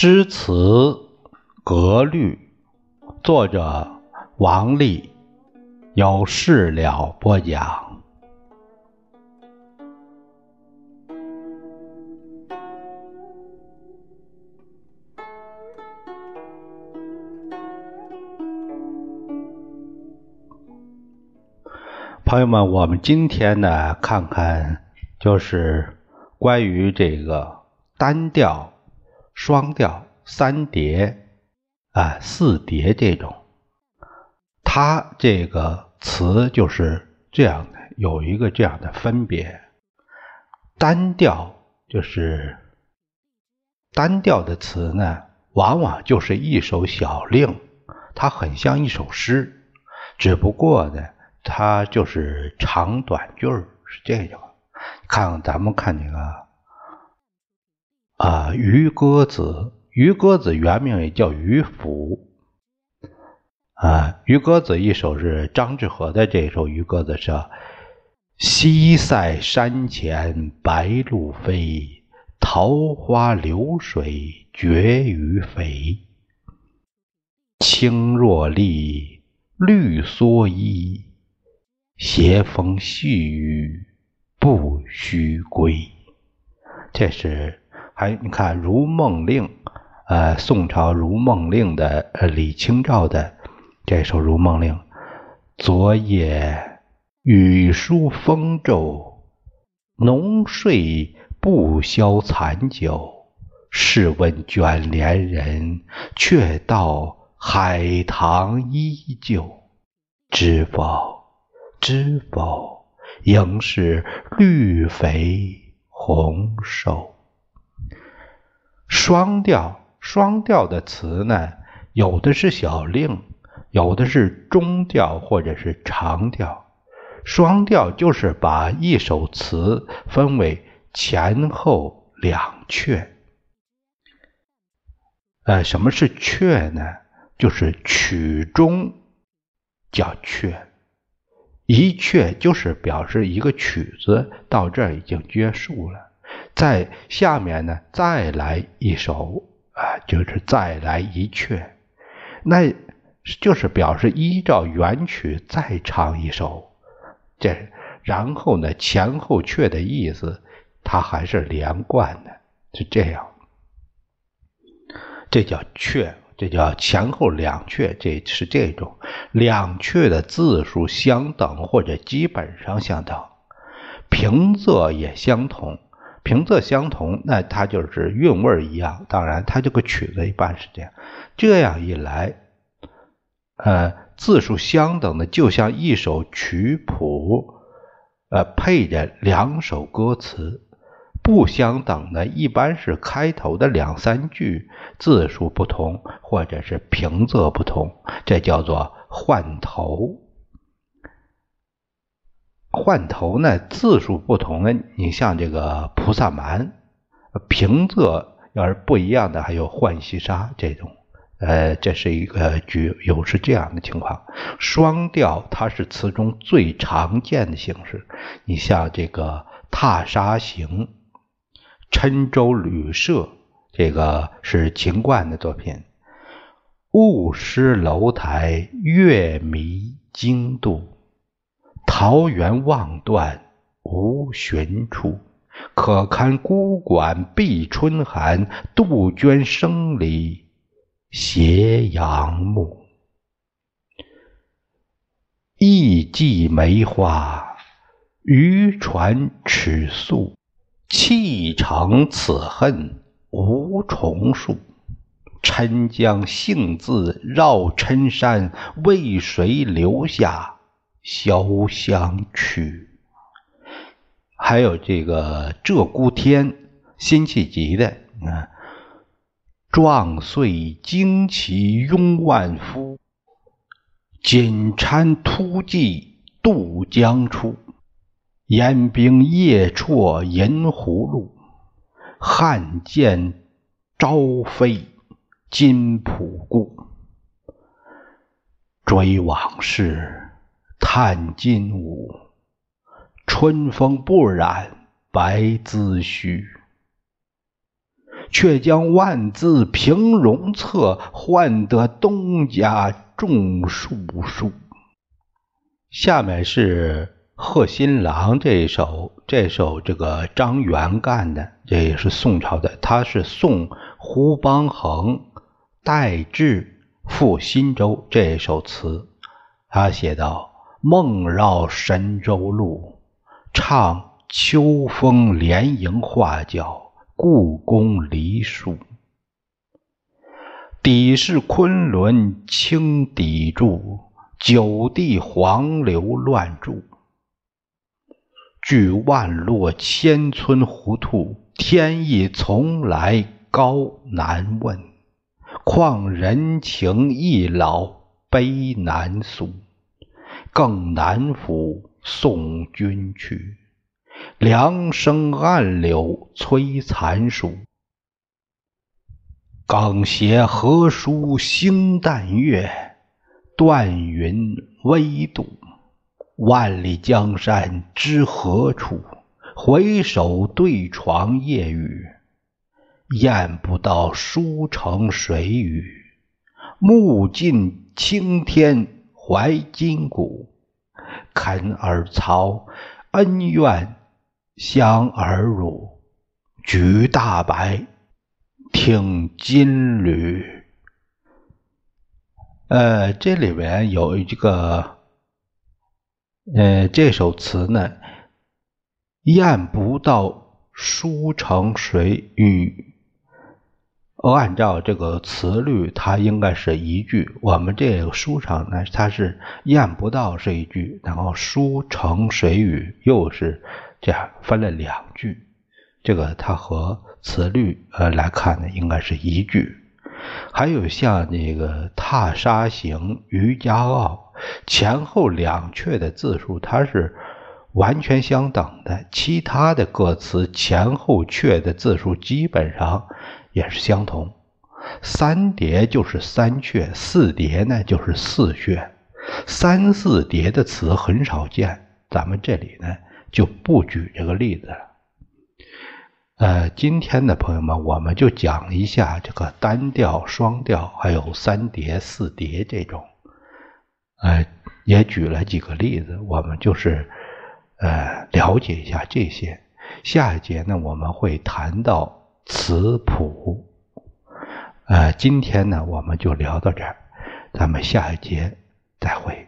诗词格律，作者王力，有事了播讲。朋友们，我们今天呢，看看就是关于这个单调。双调、三叠啊、四叠这种，它这个词就是这样的，有一个这样的分别。单调就是单调的词呢，往往就是一首小令，它很像一首诗，只不过呢，它就是长短句儿是这种。看咱们看这个。啊，渔歌子，渔歌子原名也叫渔府。啊，渔歌子一首是张志和的这首渔歌子是：西塞山前白鹭飞，桃花流水绝鱼肥。青箬笠，绿蓑衣，斜风细雨不须归。这是。还你看《如梦令》，呃，宋朝《如梦令》的呃李清照的这首《如梦令》：昨夜雨疏风骤，浓睡不消残酒。试问卷帘人，却道海棠依旧。知否？知否？应是绿肥红瘦。双调，双调的词呢，有的是小令，有的是中调或者是长调。双调就是把一首词分为前后两阙。呃，什么是阙呢？就是曲中叫阙，一阙就是表示一个曲子到这儿已经结束了。在下面呢，再来一首啊，就是再来一阙，那就是表示依照原曲再唱一首。这然后呢，前后阙的意思，它还是连贯的，是这样。这叫阙，这叫前后两阙，这是这种两阙的字数相等或者基本上相等，平仄也相同。平仄相同，那它就是韵味一样。当然，它这个曲子一般是这样。这样一来，呃，字数相等的，就像一首曲谱，呃，配着两首歌词；不相等的，一般是开头的两三句字数不同，或者是平仄不同，这叫做换头。换头呢，字数不同的，你像这个菩萨蛮，平仄要是不一样的，还有浣溪沙这种，呃，这是一个具有是这样的情况。双调它是词中最常见的形式，你像这个《踏沙行》《郴州旅社》，这个是秦观的作品。雾失楼台，月迷津渡。桃源望断无寻处，可堪孤馆闭春寒。杜鹃声里斜阳暮，意寄梅花，渔船尺素。砌成此恨无重数，郴江幸自绕郴山，为谁留下？潇湘曲，还有这个《鹧鸪天》辛弃疾的啊，“壮岁旌旗拥万夫，锦衫突骑渡江出。烟兵夜绰银葫芦，汉剑朝飞金仆故。追往事。”叹今午，春风不染白髭须。却将万字平戎策，换得东家种树树。下面是贺新郎这首，这首这个张元干的，这也是宋朝的，他是送胡邦衡代至赴新州这首词，他写道：“梦绕神州路，唱秋风连营画角，故宫梨树。底是昆仑青砥柱。”九地黄流乱注，俱万落千村糊涂，天意从来高难问。况人情易老，悲难诉，更难抚送君去。凉生暗柳催残树，更携何书星淡月。断云微渡，万里江山知何处？回首对床夜雨，雁不到书城水雨。目尽青天怀今古，肯尔曹恩怨相耳辱。举大白，听金缕。呃，这里面有一个，呃，这首词呢，雁不到书城水按照这个词律，它应该是一句。我们这个书上呢，它是验不到是一句，然后书城水雨又是这样分了两句。这个它和词律呃来看呢，应该是一句。还有像那个《踏沙行》《渔家傲》，前后两阙的字数它是完全相等的，其他的歌词前后阙的字数基本上也是相同。三叠就是三阙，四叠呢就是四阙，三四叠的词很少见，咱们这里呢就不举这个例子了。呃，今天的朋友们，我们就讲一下这个单调、双调，还有三叠、四叠这种。呃，也举了几个例子，我们就是呃了解一下这些。下一节呢，我们会谈到词谱。呃，今天呢，我们就聊到这儿，咱们下一节再会。